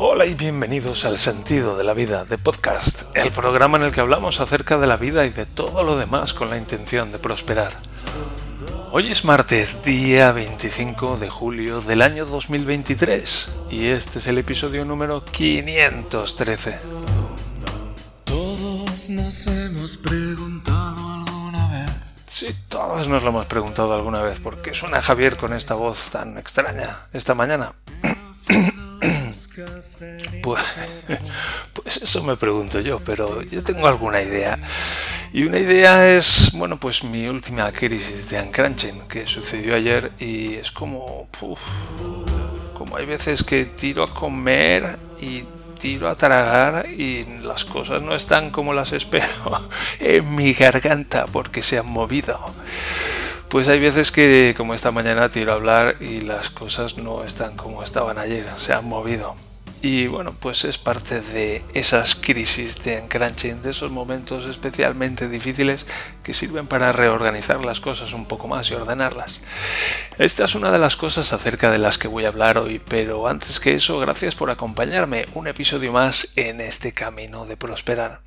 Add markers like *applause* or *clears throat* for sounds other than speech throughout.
Hola y bienvenidos al Sentido de la Vida de Podcast, el programa en el que hablamos acerca de la vida y de todo lo demás con la intención de prosperar. Hoy es martes, día 25 de julio del año 2023, y este es el episodio número 513. Todos nos hemos preguntado alguna vez. Sí, todos nos lo hemos preguntado alguna vez, ¿por qué suena Javier con esta voz tan extraña esta mañana? *clears throat* Pues, *laughs* pues, eso me pregunto yo, pero yo tengo alguna idea. Y una idea es, bueno, pues mi última crisis de uncrunching que sucedió ayer y es como, como hay veces que tiro a comer y tiro a tragar y las cosas no están como las espero *laughs* en mi garganta porque se han movido. Pues hay veces que, como esta mañana, tiro a hablar y las cosas no están como estaban ayer, se han movido. Y bueno, pues es parte de esas crisis de encrunching, de esos momentos especialmente difíciles que sirven para reorganizar las cosas un poco más y ordenarlas. Esta es una de las cosas acerca de las que voy a hablar hoy, pero antes que eso, gracias por acompañarme un episodio más en este camino de prosperar.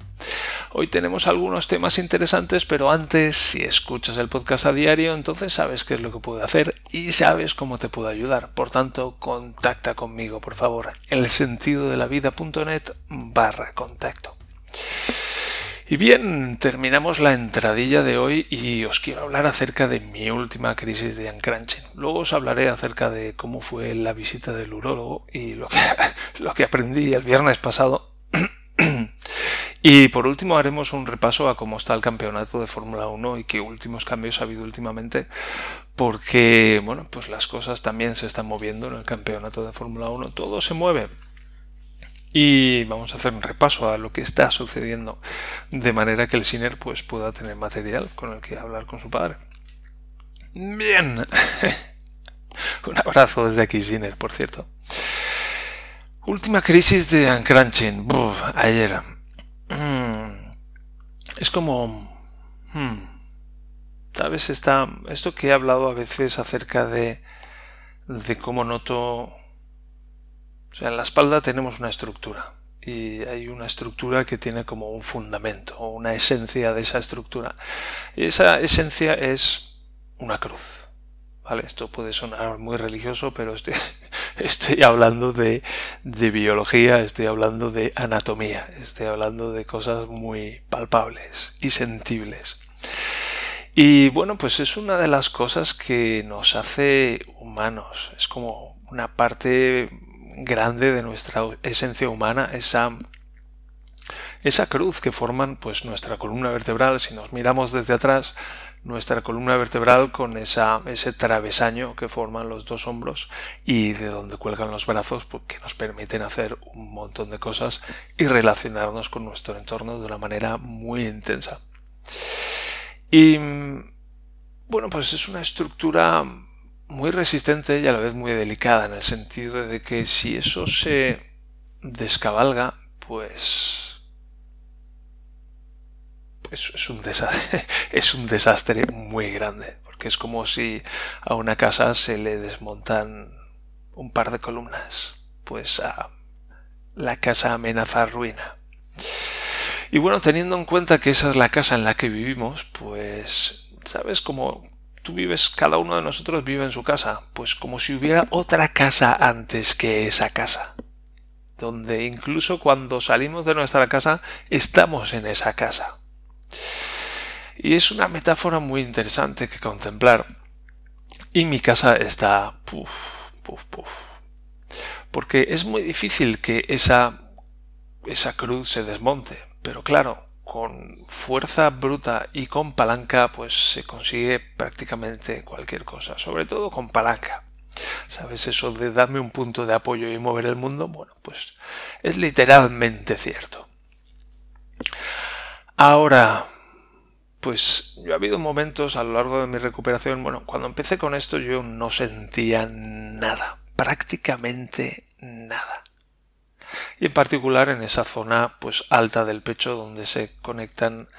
Hoy tenemos algunos temas interesantes, pero antes, si escuchas el podcast a diario, entonces sabes qué es lo que puedo hacer y sabes cómo te puedo ayudar. Por tanto, contacta conmigo, por favor, el sentido de la vida.net barra contacto. Y bien, terminamos la entradilla de hoy y os quiero hablar acerca de mi última crisis de uncrunching. Luego os hablaré acerca de cómo fue la visita del urólogo y lo que *laughs* aprendí el viernes pasado y por último haremos un repaso a cómo está el campeonato de Fórmula 1 y qué últimos cambios ha habido últimamente, porque bueno, pues las cosas también se están moviendo en el campeonato de Fórmula 1, todo se mueve. Y vamos a hacer un repaso a lo que está sucediendo, de manera que el Siner pues pueda tener material con el que hablar con su padre. Bien. *laughs* un abrazo desde aquí, Siner, por cierto. Última crisis de Uncrunching. ayer. Es como... Hmm, ¿Sabes? Está, esto que he hablado a veces acerca de, de cómo noto... O sea, en la espalda tenemos una estructura y hay una estructura que tiene como un fundamento o una esencia de esa estructura. Y esa esencia es una cruz. Esto puede sonar muy religioso, pero estoy, *laughs* estoy hablando de, de, biología, estoy hablando de anatomía, estoy hablando de cosas muy palpables y sensibles. Y bueno, pues es una de las cosas que nos hace humanos, es como una parte grande de nuestra esencia humana, esa esa cruz que forman pues nuestra columna vertebral, si nos miramos desde atrás, nuestra columna vertebral con esa, ese travesaño que forman los dos hombros y de donde cuelgan los brazos porque pues, nos permiten hacer un montón de cosas y relacionarnos con nuestro entorno de una manera muy intensa. Y bueno, pues es una estructura muy resistente y a la vez muy delicada en el sentido de que si eso se descabalga, pues es, un desastre, *laughs* es un desastre muy grande, porque es como si a una casa se le desmontan un par de columnas, pues a la casa amenaza ruina. Y bueno, teniendo en cuenta que esa es la casa en la que vivimos, pues, ¿sabes? Como tú vives, cada uno de nosotros vive en su casa, pues como si hubiera otra casa antes que esa casa, donde incluso cuando salimos de nuestra casa estamos en esa casa. Y es una metáfora muy interesante que contemplar. Y mi casa está... Puf, puf, puf. Porque es muy difícil que esa, esa cruz se desmonte. Pero claro, con fuerza bruta y con palanca, pues se consigue prácticamente cualquier cosa. Sobre todo con palanca. ¿Sabes? Eso de darme un punto de apoyo y mover el mundo, bueno, pues es literalmente cierto. Ahora, pues yo ha habido momentos a lo largo de mi recuperación, bueno, cuando empecé con esto yo no sentía nada, prácticamente nada. Y en particular en esa zona pues alta del pecho donde se conectan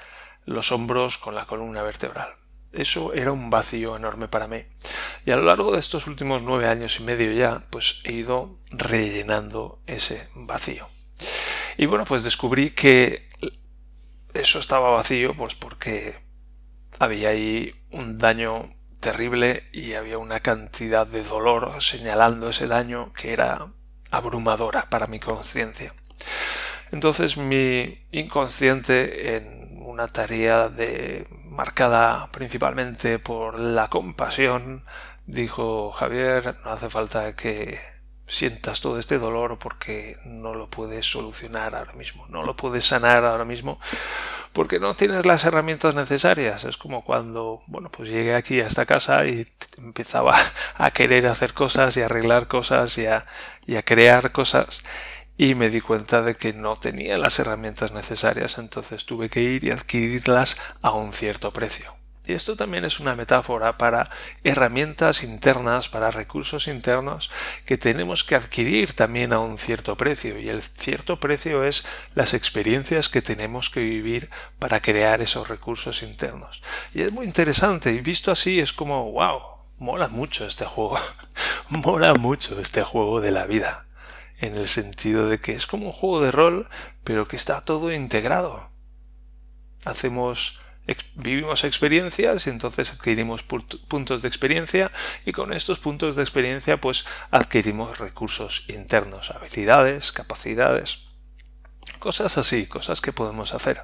los hombros con la columna vertebral. Eso era un vacío enorme para mí. Y a lo largo de estos últimos nueve años y medio ya, pues he ido rellenando ese vacío. Y bueno, pues descubrí que eso estaba vacío, pues porque había ahí un daño terrible y había una cantidad de dolor señalando ese daño que era abrumadora para mi conciencia. Entonces mi inconsciente en una tarea de marcada principalmente por la compasión dijo Javier no hace falta que sientas todo este dolor porque no lo puedes solucionar ahora mismo, no lo puedes sanar ahora mismo porque no tienes las herramientas necesarias. Es como cuando, bueno, pues llegué aquí a esta casa y empezaba a querer hacer cosas y arreglar cosas y a, y a crear cosas y me di cuenta de que no tenía las herramientas necesarias, entonces tuve que ir y adquirirlas a un cierto precio. Y esto también es una metáfora para herramientas internas, para recursos internos que tenemos que adquirir también a un cierto precio. Y el cierto precio es las experiencias que tenemos que vivir para crear esos recursos internos. Y es muy interesante y visto así es como, wow, mola mucho este juego. *laughs* mola mucho este juego de la vida. En el sentido de que es como un juego de rol, pero que está todo integrado. Hacemos vivimos experiencias y entonces adquirimos puntos de experiencia y con estos puntos de experiencia pues adquirimos recursos internos, habilidades, capacidades, cosas así, cosas que podemos hacer.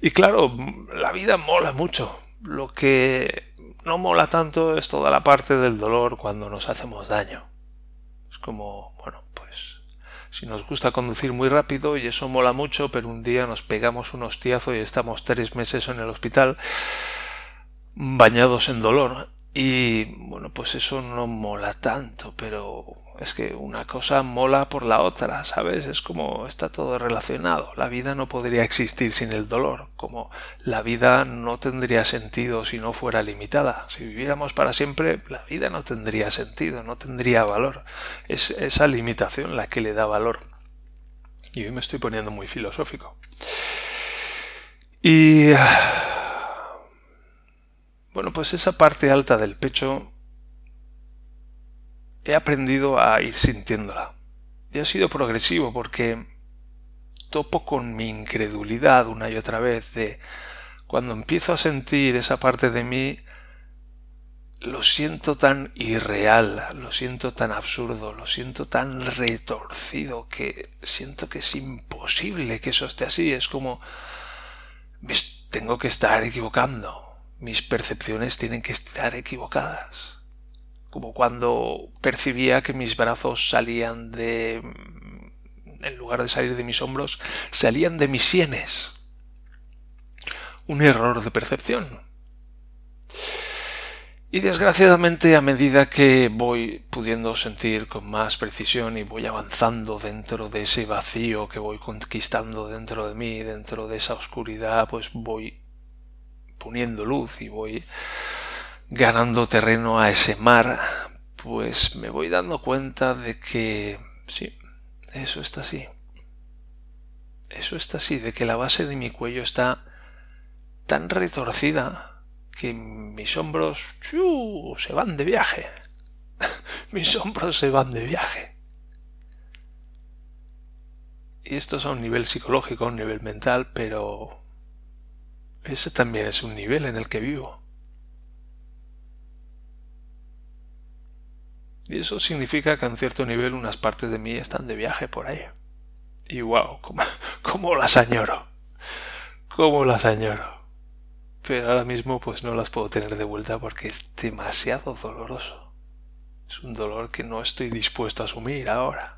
Y claro, la vida mola mucho. Lo que no mola tanto es toda la parte del dolor cuando nos hacemos daño. Es como, bueno, si nos gusta conducir muy rápido y eso mola mucho, pero un día nos pegamos un hostiazo y estamos tres meses en el hospital bañados en dolor. Y bueno, pues eso no mola tanto, pero es que una cosa mola por la otra, ¿sabes? Es como está todo relacionado. La vida no podría existir sin el dolor, como la vida no tendría sentido si no fuera limitada. Si viviéramos para siempre, la vida no tendría sentido, no tendría valor. Es esa limitación la que le da valor. Y hoy me estoy poniendo muy filosófico. Y... Bueno, pues esa parte alta del pecho he aprendido a ir sintiéndola. Y ha sido progresivo porque topo con mi incredulidad una y otra vez de cuando empiezo a sentir esa parte de mí, lo siento tan irreal, lo siento tan absurdo, lo siento tan retorcido que siento que es imposible que eso esté así. Es como tengo que estar equivocando. Mis percepciones tienen que estar equivocadas como cuando percibía que mis brazos salían de en lugar de salir de mis hombros, salían de mis sienes. Un error de percepción. Y desgraciadamente a medida que voy pudiendo sentir con más precisión y voy avanzando dentro de ese vacío que voy conquistando dentro de mí, dentro de esa oscuridad, pues voy poniendo luz y voy ganando terreno a ese mar, pues me voy dando cuenta de que sí, eso está así. Eso está así, de que la base de mi cuello está tan retorcida que mis hombros se van de viaje. *laughs* mis hombros se van de viaje. Y esto es a un nivel psicológico, a un nivel mental, pero ese también es un nivel en el que vivo. Y eso significa que en cierto nivel unas partes de mí están de viaje por ahí. Y wow, *laughs* cómo, las añoro. Cómo las añoro. Pero ahora mismo pues no las puedo tener de vuelta porque es demasiado doloroso. Es un dolor que no estoy dispuesto a asumir ahora.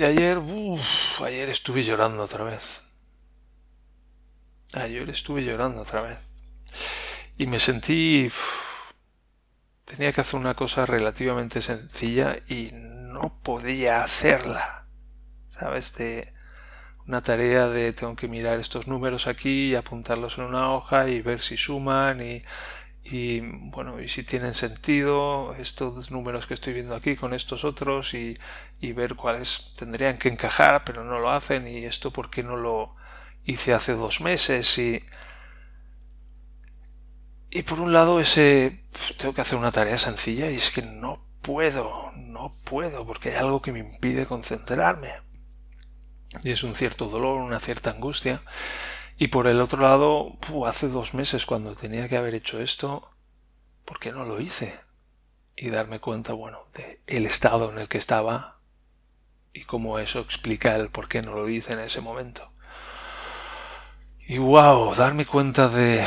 Y ayer, uff, ayer estuve llorando otra vez. Ayer estuve llorando otra vez. Y me sentí... tenía que hacer una cosa relativamente sencilla y no podía hacerla. ¿Sabes? De una tarea de tengo que mirar estos números aquí y apuntarlos en una hoja y ver si suman y, y bueno, y si tienen sentido estos números que estoy viendo aquí con estos otros y, y ver cuáles tendrían que encajar, pero no lo hacen y esto por qué no lo hice hace dos meses y y por un lado ese tengo que hacer una tarea sencilla y es que no puedo, no puedo porque hay algo que me impide concentrarme. Y es un cierto dolor, una cierta angustia. Y por el otro lado, hace dos meses cuando tenía que haber hecho esto, ¿por qué no lo hice? Y darme cuenta, bueno, de el estado en el que estaba y cómo eso explica el por qué no lo hice en ese momento. Y wow, darme cuenta de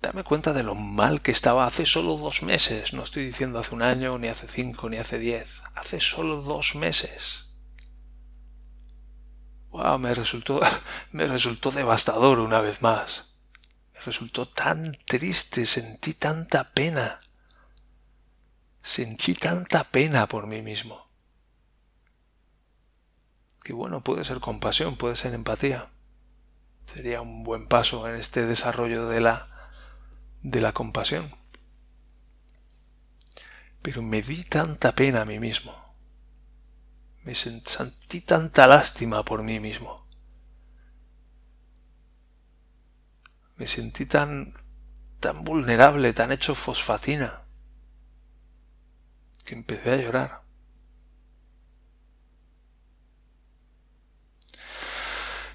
darme cuenta de lo mal que estaba hace solo dos meses. No estoy diciendo hace un año, ni hace cinco, ni hace diez. Hace solo dos meses. Wow, me resultó, *laughs* me resultó devastador una vez más. Me resultó tan triste, sentí tanta pena. Sentí tanta pena por mí mismo. Que bueno, puede ser compasión, puede ser empatía. Sería un buen paso en este desarrollo de la de la compasión. Pero me di tanta pena a mí mismo. Me sentí tanta lástima por mí mismo. Me sentí tan tan vulnerable, tan hecho fosfatina, que empecé a llorar.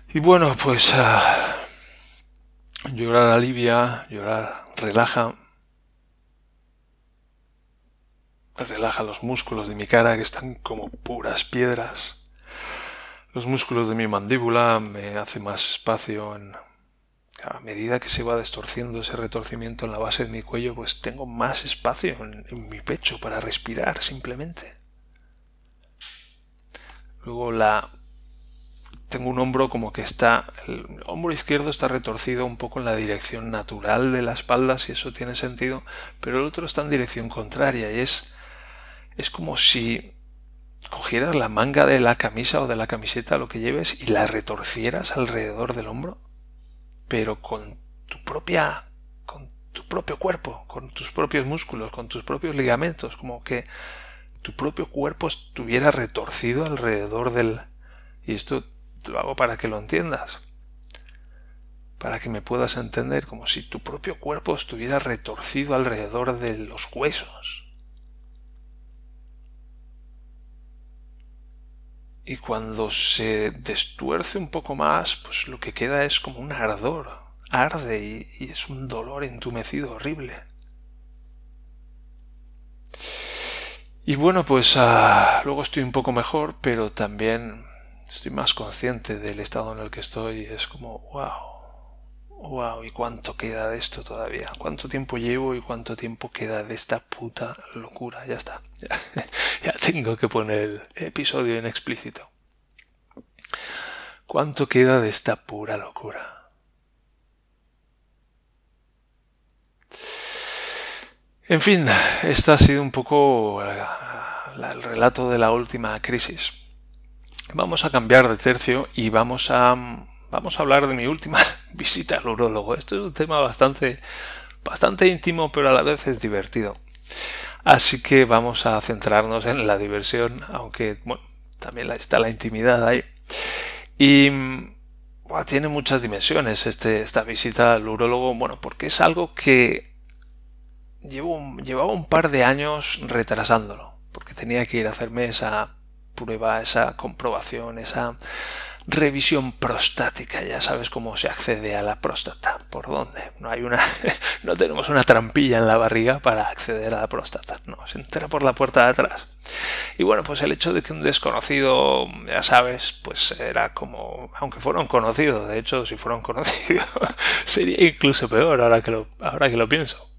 Y bueno, pues uh, llorar alivia, llorar relaja, relaja los músculos de mi cara que están como puras piedras. Los músculos de mi mandíbula me hace más espacio en a medida que se va destorciendo ese retorcimiento en la base de mi cuello, pues tengo más espacio en, en mi pecho para respirar simplemente. Luego la tengo un hombro como que está, el hombro izquierdo está retorcido un poco en la dirección natural de la espalda, si eso tiene sentido, pero el otro está en dirección contraria y es, es como si cogieras la manga de la camisa o de la camiseta, lo que lleves, y la retorcieras alrededor del hombro, pero con tu propia, con tu propio cuerpo, con tus propios músculos, con tus propios ligamentos, como que tu propio cuerpo estuviera retorcido alrededor del, y esto lo hago para que lo entiendas, para que me puedas entender como si tu propio cuerpo estuviera retorcido alrededor de los huesos. Y cuando se destuerce un poco más, pues lo que queda es como un ardor, arde y, es un dolor entumecido horrible. Y bueno, pues ah, luego estoy un poco mejor, pero también estoy más consciente del estado en el que estoy. Es como, wow, wow, ¿y cuánto queda de esto todavía? ¿Cuánto tiempo llevo y cuánto tiempo queda de esta puta locura? Ya está. *laughs* Ya, tengo que poner el episodio en explícito. ¿Cuánto queda de esta pura locura? En fin, este ha sido un poco el relato de la última crisis. Vamos a cambiar de tercio y vamos a, vamos a hablar de mi última visita al urólogo. Esto es un tema bastante, bastante íntimo, pero a la vez es divertido. Así que vamos a centrarnos en la diversión, aunque bueno, también está la intimidad ahí. Y tiene muchas dimensiones este, esta visita al urólogo, bueno, porque es algo que llevo, llevaba un par de años retrasándolo, porque tenía que ir a hacerme esa prueba, esa comprobación, esa revisión prostática. Ya sabes cómo se accede a la próstata. ¿Por dónde? No hay una, *laughs* no tenemos una trampilla en la barriga para acceder a la próstata. No, se entera por la puerta de atrás. Y bueno, pues el hecho de que un desconocido, ya sabes, pues era como, aunque fuera un conocido, de hecho, si fuera un conocido, *laughs* sería incluso peor ahora que lo, ahora que lo pienso.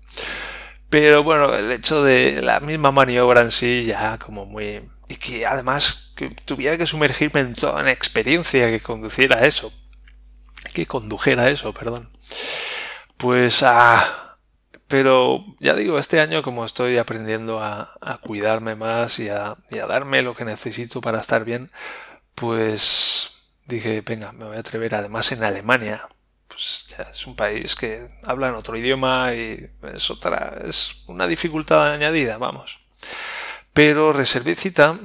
Pero bueno, el hecho de la misma maniobra en sí ya como muy y que además que tuviera que sumergirme en toda una experiencia que conduciera a eso, que condujera a eso, perdón. Pues, ah, pero ya digo, este año como estoy aprendiendo a, cuidarme más y a, y a darme lo que necesito para estar bien, pues dije, venga, me voy a atrever además en Alemania. pues ya es un país que habla en otro idioma y es otra, es una dificultad añadida, vamos. Pero reservé cita,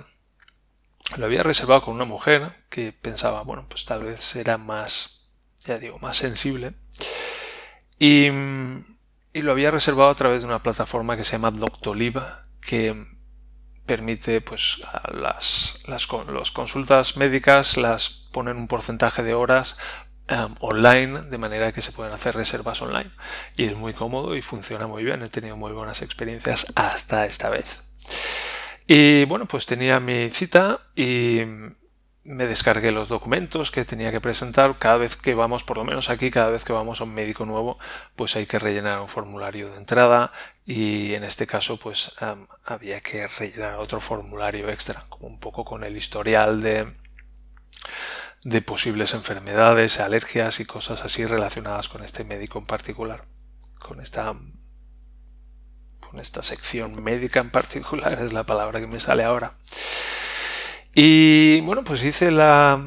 lo había reservado con una mujer que pensaba, bueno, pues tal vez era más, ya digo, más sensible. Y, lo había reservado a través de una plataforma que se llama Doctolib, que permite pues las, las, consultas médicas las ponen un porcentaje de horas em, online de manera que se pueden hacer reservas online. Y es muy cómodo y funciona muy bien. He tenido muy buenas experiencias hasta esta vez y bueno pues tenía mi cita y me descargué los documentos que tenía que presentar. Cada vez que vamos, por lo menos aquí, cada vez que vamos a un médico nuevo, pues hay que rellenar un formulario de entrada y en este caso pues había que rellenar otro formulario extra, como un poco con el historial de, de posibles enfermedades, alergias y cosas así relacionadas con este médico en particular, con esta con esta sección médica en particular es la palabra que me sale ahora. Y bueno, pues hice la,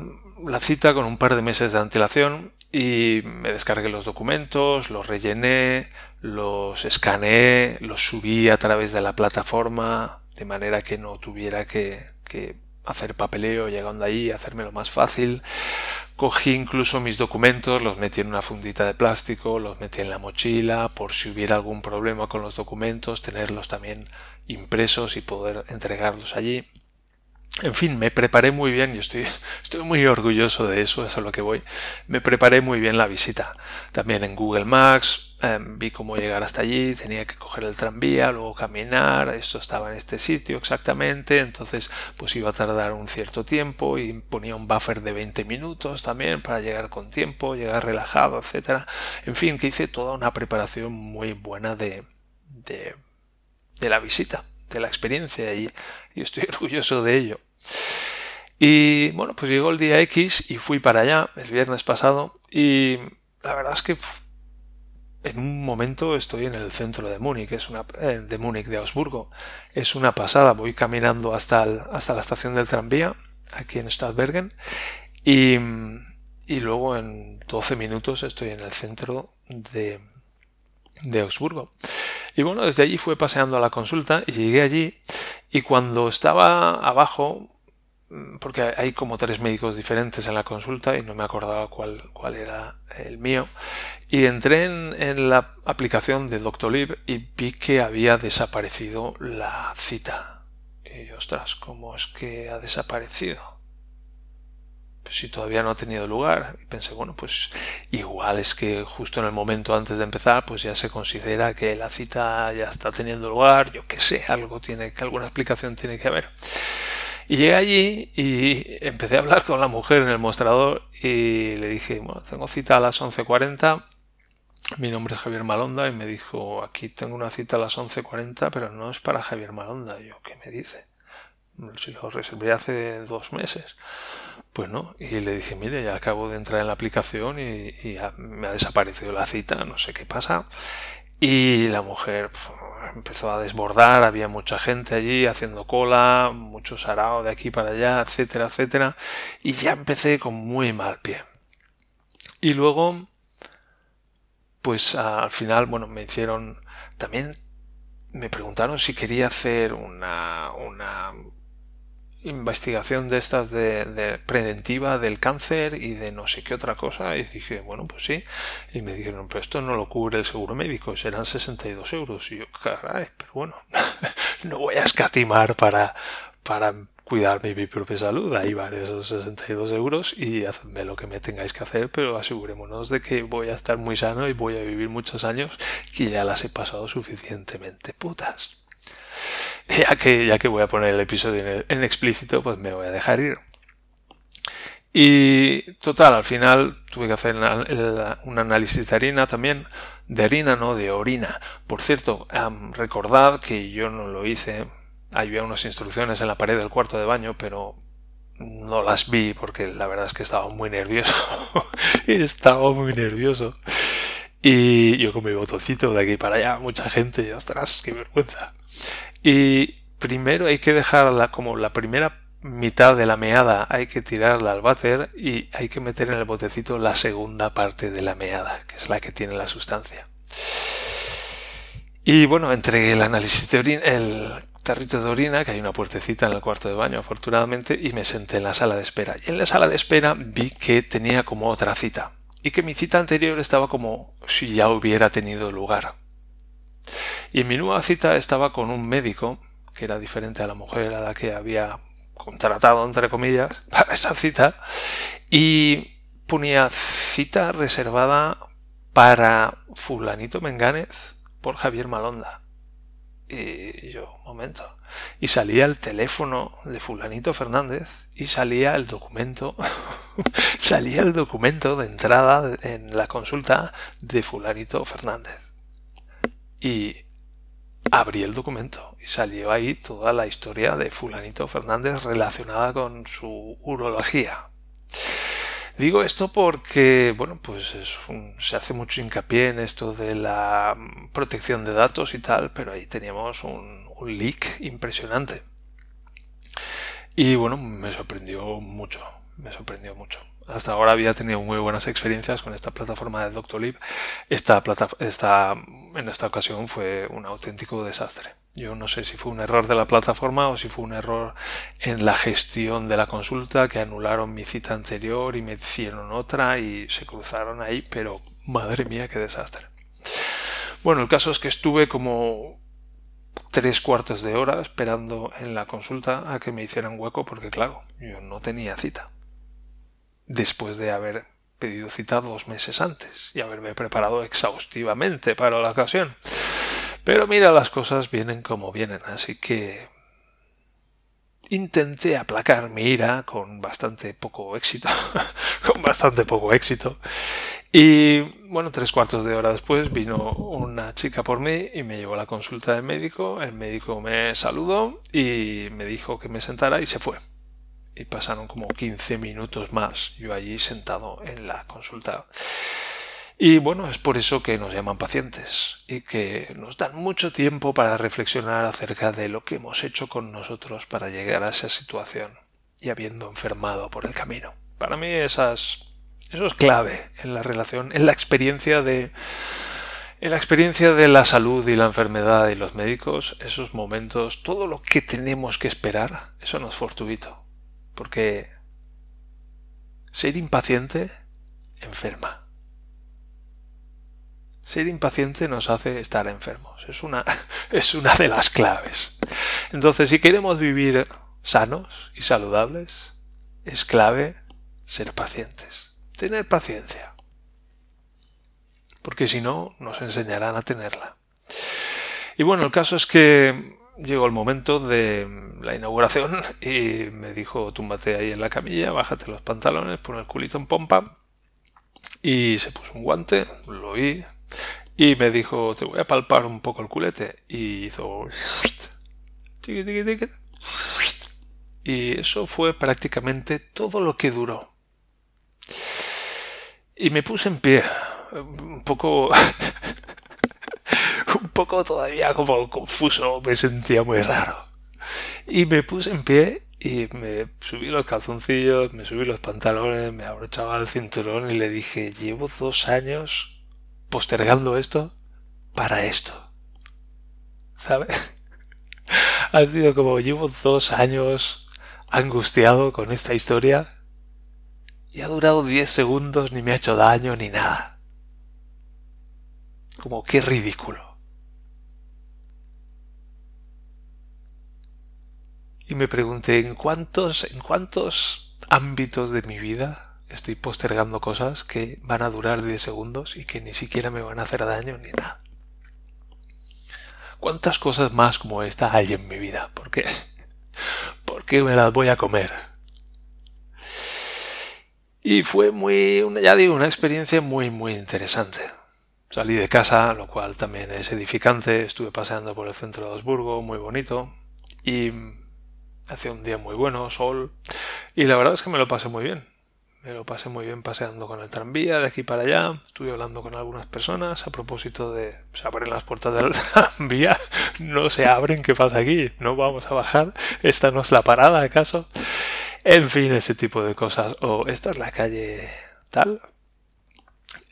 cita con un par de meses de antelación y me descargué los documentos, los rellené, los escaneé, los subí a través de la plataforma de manera que no tuviera que, que hacer papeleo llegando allí, hacérmelo más fácil. Cogí incluso mis documentos, los metí en una fundita de plástico, los metí en la mochila por si hubiera algún problema con los documentos, tenerlos también impresos y poder entregarlos allí. En fin, me preparé muy bien y estoy, *laughs* estoy muy orgulloso de eso, es a lo que voy. Me preparé muy bien la visita. También en Google Maps em, vi cómo llegar hasta allí, tenía que coger el tranvía, luego caminar, esto estaba en este sitio exactamente, entonces pues iba a tardar un cierto tiempo y ponía un buffer de 20 minutos también para llegar con tiempo, llegar relajado, etcétera. En fin, que hice toda una preparación muy buena de, de, de la visita, de la experiencia y, y estoy *laughs* orgulloso de ello. Y bueno, pues llegó el día X y fui para allá el viernes pasado y la verdad es que en un momento estoy en el centro de Múnich, es una, eh, de Múnich, de Augsburgo. Es una pasada, voy caminando hasta, hasta la estación del tranvía, aquí en Stadtbergen, y, y luego en 12 minutos estoy en el centro de, de Augsburgo. Y bueno, desde allí fui paseando a la consulta y llegué allí y cuando estaba abajo Mm, porque hay como tres médicos diferentes en la consulta y no me acordaba cuál, cuál era el mío. Y entré en, la aplicación de Doctolib y vi que había desaparecido la cita. Y ostras, ¿cómo es que ha desaparecido? Pues si todavía no ha tenido lugar. Y pensé, bueno, pues igual es que justo en el momento antes de empezar, pues ya se considera que la cita ya está teniendo lugar. Yo qué sé, algo tiene que, alguna explicación tiene que haber. Y llegué allí y empecé a hablar con la mujer en el mostrador y le dije, bueno, tengo cita a las 11.40, mi nombre es Javier Malonda y me dijo, aquí tengo una cita a las 11.40, pero no es para Javier Malonda. Yo, ¿qué me dice? Si lo reservé hace dos meses. Pues no, y le dije, mire, ya acabo de entrar en la aplicación y, me ha desaparecido la cita, no sé qué pasa. Y la mujer empezó a desbordar, había mucha gente allí haciendo cola, mucho sarao de aquí para allá, etcétera, etcétera, y ya empecé con muy mal pie. Y luego, pues al final, bueno, me hicieron, también me preguntaron si quería hacer una, una investigación de estas de, preventiva del cáncer y de no sé qué otra cosa y dije bueno pues sí y me dijeron pero esto no lo cubre el seguro médico serán 62 euros y yo caray pero bueno *laughs* no voy a escatimar para para cuidarme mi propia salud ahí van esos 62 euros y hacedme lo que me tengáis que hacer pero asegurémonos de que voy a estar muy sano y voy a vivir muchos años que ya las he pasado suficientemente putas *laughs* ya que, ya que voy a poner el episodio en, explícito, pues me voy a dejar ir. Y total, al final tuve que hacer un análisis de harina también, de harina, no de orina. Por cierto, recordad que yo no lo hice, había unas instrucciones en la pared del cuarto de baño, pero no las vi porque la verdad es que estaba muy nervioso. *laughs* estaba muy nervioso. Y yo con mi botoncito de aquí para allá, mucha gente, ostras, qué vergüenza. Y primero hay que dejar como la primera mitad de la meada hay que tirarla al váter y hay que meter en el botecito la segunda parte de la meada, que es la que tiene la sustancia. Y bueno, entre el análisis de orina, el tarrito de orina, que hay una puertecita en el cuarto de baño, afortunadamente, y me senté en la sala de espera. Y en la sala de espera vi que tenía como otra cita, y que mi cita anterior estaba como si ya hubiera tenido lugar. Y en mi nueva cita estaba con un médico, que era diferente a la mujer a la que había contratado, entre comillas, *laughs* para esa cita, y ponía cita reservada para fulanito Menganez por Javier Malonda. Y yo, un momento. Y salía el teléfono de fulanito Fernández y salía el documento, *laughs* salía el documento de entrada en la consulta de fulanito Fernández. Y abrí el documento y salió ahí toda la historia de fulanito Fernández relacionada con su urología. Digo esto porque, bueno, pues se hace mucho hincapié en esto de la protección de datos y tal, pero ahí teníamos un, un leak impresionante. Y bueno, me sorprendió mucho, me sorprendió mucho. Hasta ahora había tenido muy buenas experiencias con esta plataforma de Doctolib. Esta, plata, esta, en esta ocasión fue un auténtico desastre. Yo no sé si fue un error de la plataforma o si fue un error en la gestión de la consulta que anularon mi cita anterior y me hicieron otra y se cruzaron ahí, pero madre mía, qué desastre. Bueno, el caso es que estuve como tres cuartos de hora esperando en la consulta a que me hicieran hueco porque claro, yo no tenía cita después de haber pedido cita dos meses antes y haberme preparado exhaustivamente para la ocasión. Pero mira, las cosas vienen como vienen, así que intenté aplacar mi ira con bastante poco éxito, *laughs* con bastante poco éxito. Y bueno, tres cuartos de hora después vino una chica por mí y me llevó a la consulta del médico. El médico me saludó y me dijo que me sentara y se fue y pasaron como 15 minutos más yo allí sentado en la consulta. Y bueno, es por eso que nos llaman pacientes y que nos dan mucho tiempo para reflexionar acerca de lo que hemos hecho con nosotros para llegar a esa situación y habiendo enfermado por el camino. Para mí esas, eso es clave en la relación, en la experiencia de en la experiencia de la salud y la enfermedad y los médicos, esos momentos, todo lo que tenemos que esperar, eso no es fortuito. Porque ser impaciente enferma. Ser impaciente nos hace estar enfermos. Es una, *laughs* es una de las claves. Entonces, si queremos vivir sanos y saludables, es clave ser pacientes. Tener paciencia. Porque si no, nos enseñarán a tenerla. Y bueno, el caso es que llegó el momento de la inauguración *laughs* y me dijo, túmbate ahí en la camilla, bájate los pantalones, pon el culito en pompa y se puso un guante, lo oí y me dijo, te voy a palpar un poco el culete y hizo... *laughs* Y eso fue prácticamente todo lo que duró. Y me puse en pie, un poco *laughs* *laughs* un poco todavía como confuso, me sentía muy raro. Y me puse en pie y me subí los calzoncillos, me subí los pantalones, me abrochaba el cinturón y le dije, llevo dos años postergando esto para esto. ¿Sabes? *laughs* ha sido como llevo dos años angustiado con esta historia y ha durado diez segundos, ni me ha hecho daño, ni nada. Como qué ridículo. Y me pregunté en cuántos, en cuántos ámbitos de mi vida estoy postergando cosas que van a durar 10 segundos y que ni siquiera me van a hacer daño ni nada. ¿Cuántas cosas más como esta hay en mi vida? ¿Por qué? *laughs* ¿Por qué me las voy a comer? Y fue muy, ya digo, una experiencia muy, muy interesante. Salí de casa, lo cual también es edificante. Estuve paseando por el centro de Osburgo, muy bonito. Y Hacía un día muy bueno, sol, y la verdad es que me lo pasé muy bien. Me lo pasé muy bien paseando con el tranvía de aquí para allá. Estuve hablando con algunas personas a propósito de se abren las puertas del *laughs* tranvía. no se abren, ¿qué pasa aquí? ¿No vamos a bajar? ¿Esta no es la parada acaso? En fin, ese tipo de cosas. O esta es la calle tal.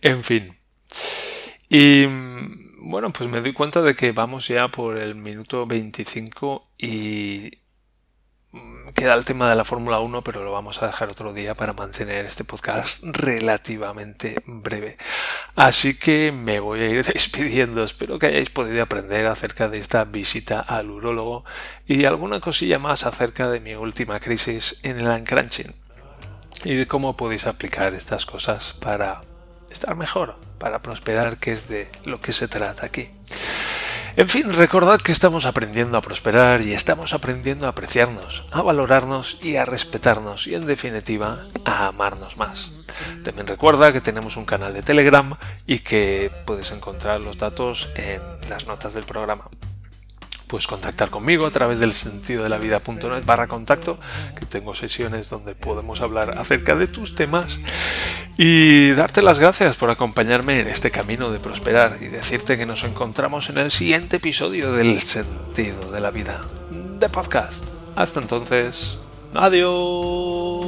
En fin. Y bueno, pues me doy cuenta de que vamos ya por el minuto 25 y queda el tema de la Fórmula 1, pero lo vamos a dejar otro día para mantener este podcast relativamente breve. Así que me voy a ir *laughs* despidiendo. Espero que hayáis podido aprender acerca de esta visita al urólogo y alguna cosilla más acerca de mi última crisis en el uncrunching y de cómo podéis aplicar estas cosas para estar mejor, para prosperar, que es de lo que se trata aquí. En fin, recordad que estamos aprendiendo a prosperar y estamos aprendiendo a apreciarnos, a valorarnos y a respetarnos y en definitiva a amarnos más. También recuerda que tenemos un canal de Telegram y que puedes encontrar los datos en las notas del programa puedes contactar conmigo a través del sentido de la vida.net barra contacto, que tengo sesiones donde podemos hablar acerca de tus temas y darte las gracias por acompañarme en este camino de prosperar y decirte que nos encontramos en el siguiente episodio del sentido de la vida de podcast. Hasta entonces, adiós.